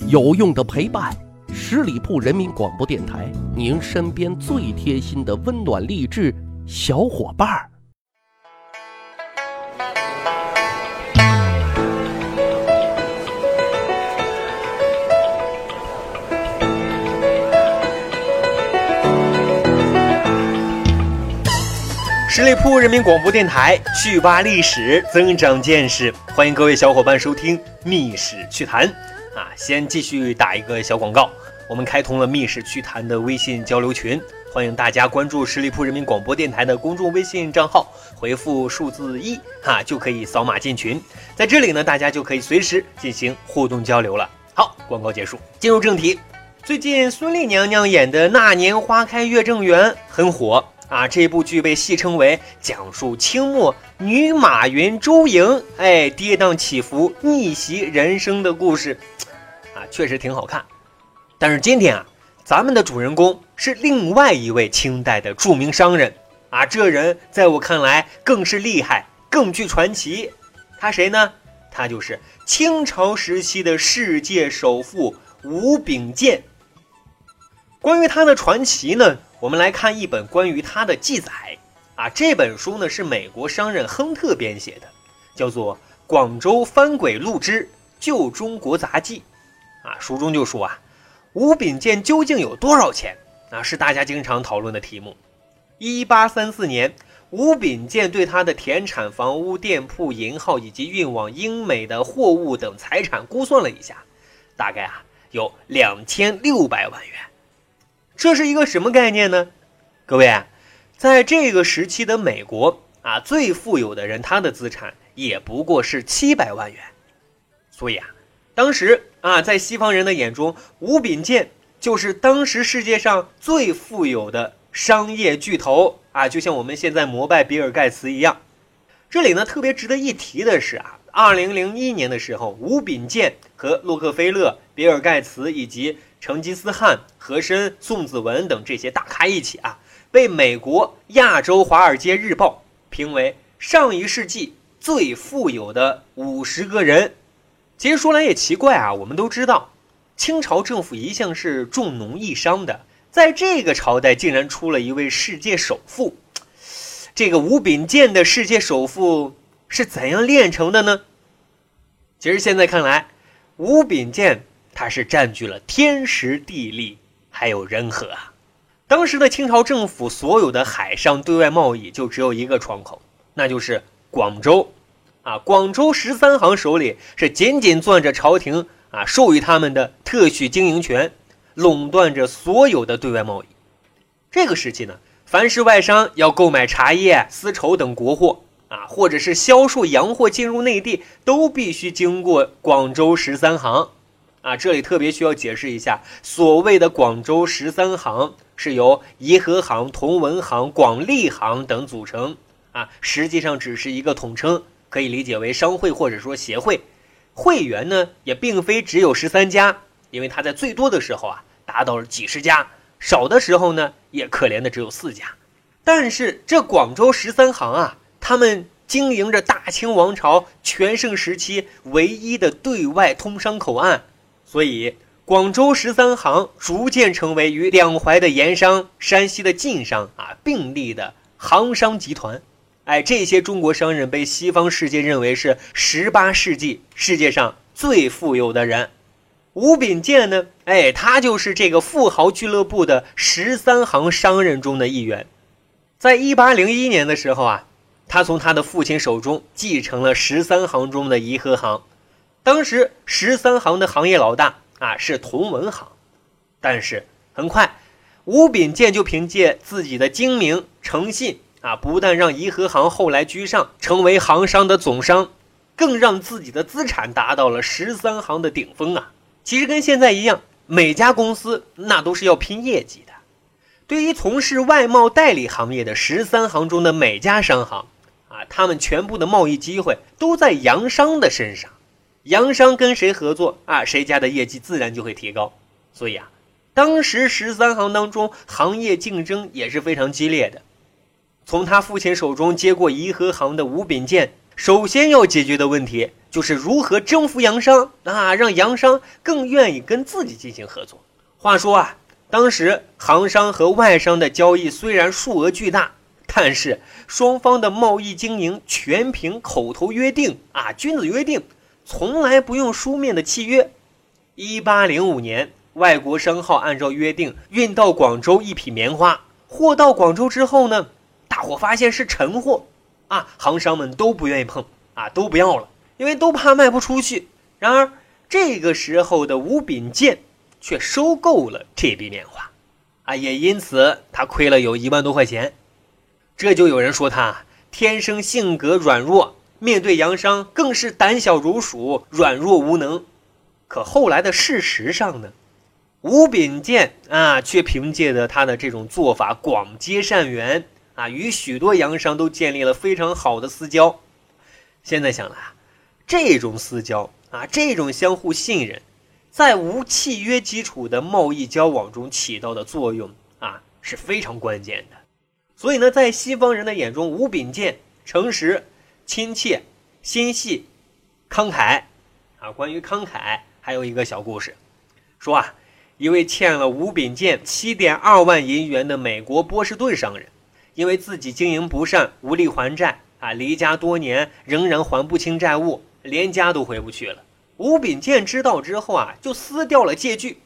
有用的陪伴，十里铺人民广播电台，您身边最贴心的温暖励志小伙伴儿。十里铺人民广播电台，趣吧历史，增长见识，欢迎各位小伙伴收听《密史趣谈》啊！先继续打一个小广告，我们开通了《密室趣谈》的微信交流群，欢迎大家关注十里铺人民广播电台的公众微信账号，回复数字一哈就可以扫码进群，在这里呢，大家就可以随时进行互动交流了。好，广告结束，进入正题。最近孙俪娘娘演的《那年花开月正圆》很火。啊，这部剧被戏称为讲述清末女马云周莹，哎，跌宕起伏、逆袭人生的故事，啊，确实挺好看。但是今天啊，咱们的主人公是另外一位清代的著名商人，啊，这人在我看来更是厉害，更具传奇。他谁呢？他就是清朝时期的世界首富吴秉鉴。关于他的传奇呢？我们来看一本关于他的记载啊，这本书呢是美国商人亨特编写的，叫做《广州番鬼录之旧中国杂记》啊，书中就说啊，吴秉鉴究竟有多少钱啊，是大家经常讨论的题目。一八三四年，吴秉鉴对他的田产、房屋、店铺、银号以及运往英美的货物等财产估算了一下，大概啊有两千六百万元。这是一个什么概念呢？各位啊，在这个时期的美国啊，最富有的人他的资产也不过是七百万元。所以啊，当时啊，在西方人的眼中，吴秉鉴就是当时世界上最富有的商业巨头啊，就像我们现在膜拜比尔盖茨一样。这里呢，特别值得一提的是啊，二零零一年的时候，吴秉鉴和洛克菲勒、比尔盖茨以及成吉思汗、和珅、宋子文等这些大咖一起啊，被美国《亚洲华尔街日报》评为上一世纪最富有的五十个人。其实说来也奇怪啊，我们都知道，清朝政府一向是重农抑商的，在这个朝代竟然出了一位世界首富。这个吴秉鉴的世界首富是怎样炼成的呢？其实现在看来，吴秉鉴。他是占据了天时地利，还有人和啊。当时的清朝政府所有的海上对外贸易就只有一个窗口，那就是广州。啊，广州十三行手里是紧紧攥着朝廷啊授予他们的特许经营权，垄断着所有的对外贸易。这个时期呢，凡是外商要购买茶叶、丝绸等国货啊，或者是销售洋货进入内地，都必须经过广州十三行。啊，这里特别需要解释一下，所谓的广州十三行是由颐和行、同文行、广利行等组成，啊，实际上只是一个统称，可以理解为商会或者说协会。会员呢，也并非只有十三家，因为它在最多的时候啊，达到了几十家，少的时候呢，也可怜的只有四家。但是这广州十三行啊，他们经营着大清王朝全盛时期唯一的对外通商口岸。所以，广州十三行逐渐成为与两淮的盐商、山西的晋商啊并立的行商集团。哎，这些中国商人被西方世界认为是十八世纪世界上最富有的人。吴秉鉴呢？哎，他就是这个富豪俱乐部的十三行商人中的一员。在一八零一年的时候啊，他从他的父亲手中继承了十三行中的颐和行。当时十三行的行业老大啊是同文行，但是很快，吴秉鉴就凭借自己的精明诚信啊，不但让颐和行后来居上，成为行商的总商，更让自己的资产达到了十三行的顶峰啊。其实跟现在一样，每家公司那都是要拼业绩的。对于从事外贸代理行业的十三行中的每家商行，他们全部的贸易机会都在洋商的身上。洋商跟谁合作啊？谁家的业绩自然就会提高。所以啊，当时十三行当中行业竞争也是非常激烈的。从他父亲手中接过颐和行的吴秉鉴首先要解决的问题就是如何征服洋商啊，让洋商更愿意跟自己进行合作。话说啊，当时行商和外商的交易虽然数额巨大，但是双方的贸易经营全凭口头约定啊，君子约定，从来不用书面的契约。一八零五年，外国商号按照约定运到广州一匹棉花，货到广州之后呢，大伙发现是陈货。啊，行商们都不愿意碰啊，都不要了，因为都怕卖不出去。然而这个时候的吴秉建却收购了这笔棉花，啊，也因此他亏了有一万多块钱。这就有人说他天生性格软弱，面对洋商更是胆小如鼠、软弱无能。可后来的事实上呢，吴秉鉴啊，却凭借着他的这种做法广结善缘。啊，与许多洋商都建立了非常好的私交。现在想来啊，这种私交啊，这种相互信任，在无契约基础的贸易交往中起到的作用啊，是非常关键的。所以呢，在西方人的眼中，吴秉建诚实、亲切、心细、慷慨。啊，关于慷慨，还有一个小故事，说啊，一位欠了吴秉建七点二万银元的美国波士顿商人。因为自己经营不善，无力还债啊，离家多年仍然还不清债务，连家都回不去了。吴秉建知道之后啊，就撕掉了借据，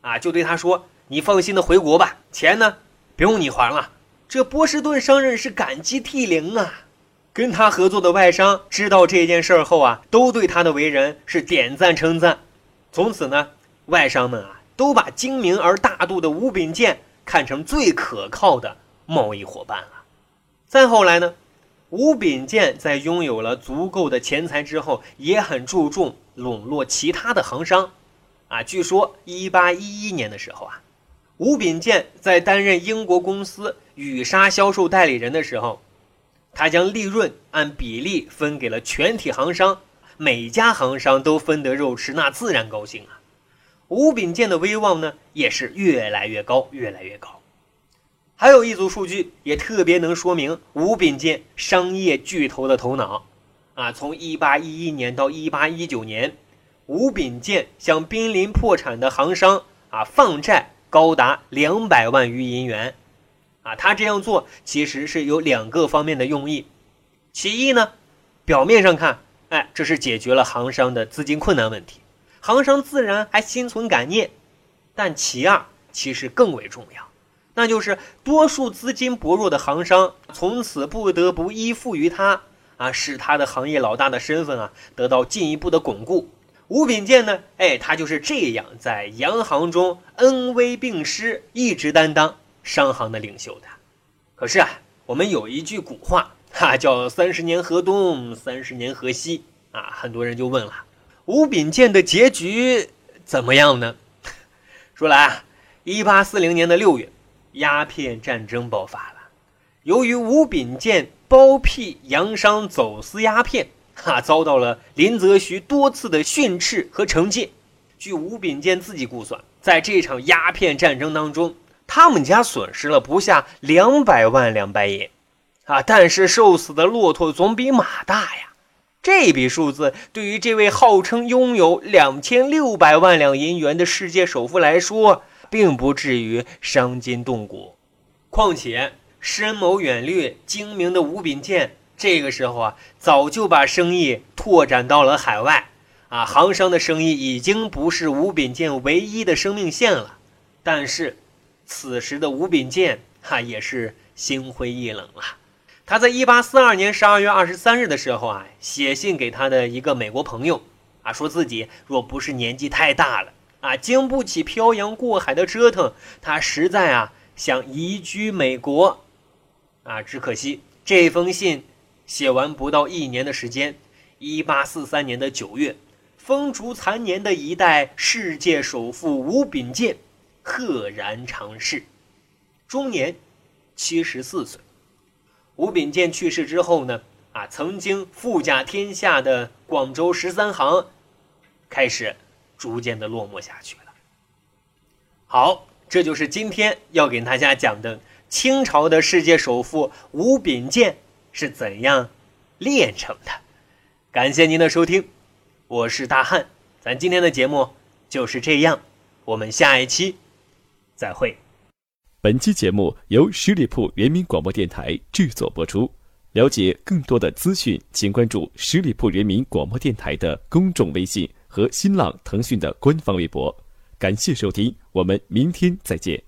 啊，就对他说：“你放心的回国吧，钱呢不用你还了。”这波士顿商人是感激涕零啊。跟他合作的外商知道这件事后啊，都对他的为人是点赞称赞。从此呢，外商们啊，都把精明而大度的吴秉建看成最可靠的。贸易伙伴了。再后来呢，吴秉建在拥有了足够的钱财之后，也很注重笼络其他的行商。啊，据说一八一一年的时候啊，吴秉鉴在担任英国公司羽纱销售代理人的时候，他将利润按比例分给了全体行商，每家行商都分得肉吃，那自然高兴啊。吴秉鉴的威望呢，也是越来越高，越来越高。还有一组数据也特别能说明吴秉鉴商业巨头的头脑，啊，从1811年到1819年，吴秉鉴向濒临破产的行商啊放债高达两百万余银元，啊，他这样做其实是有两个方面的用意，其一呢，表面上看，哎，这是解决了行商的资金困难问题，行商自然还心存感念，但其二其实更为重要。那就是多数资金薄弱的行商从此不得不依附于他啊，使他的行业老大的身份啊得到进一步的巩固。吴秉鉴呢，哎，他就是这样在洋行中恩威并施，一直担当商行的领袖的。可是啊，我们有一句古话哈，叫“三十年河东，三十年河西”啊，很多人就问了，吴秉鉴的结局怎么样呢？说来啊，一八四零年的六月。鸦片战争爆发了，由于吴秉鉴包庇洋商走私鸦片，哈，遭到了林则徐多次的训斥和惩戒。据吴秉建自己估算，在这场鸦片战争当中，他们家损失了不下两百万两白银，啊，但是瘦死的骆驼总比马大呀。这笔数字对于这位号称拥有两千六百万两银元的世界首富来说，并不至于伤筋动骨，况且深谋远虑、精明的吴秉建，这个时候啊，早就把生意拓展到了海外，啊，行商的生意已经不是吴秉建唯一的生命线了。但是，此时的吴秉建哈也是心灰意冷了。他在一八四二年十二月二十三日的时候啊，写信给他的一个美国朋友，啊，说自己若不是年纪太大了。啊，经不起漂洋过海的折腾，他实在啊想移居美国，啊，只可惜这封信写完不到一年的时间，一八四三年的九月，风烛残年的一代世界首富吴秉鉴赫然长逝，终年七十四岁。吴秉鉴去世之后呢，啊，曾经富甲天下的广州十三行开始。逐渐的落寞下去了。好，这就是今天要给大家讲的清朝的世界首富吴秉鉴是怎样炼成的。感谢您的收听，我是大汉，咱今天的节目就是这样，我们下一期再会。本期节目由十里铺人民广播电台制作播出。了解更多的资讯，请关注十里铺人民广播电台的公众微信和新浪、腾讯的官方微博。感谢收听，我们明天再见。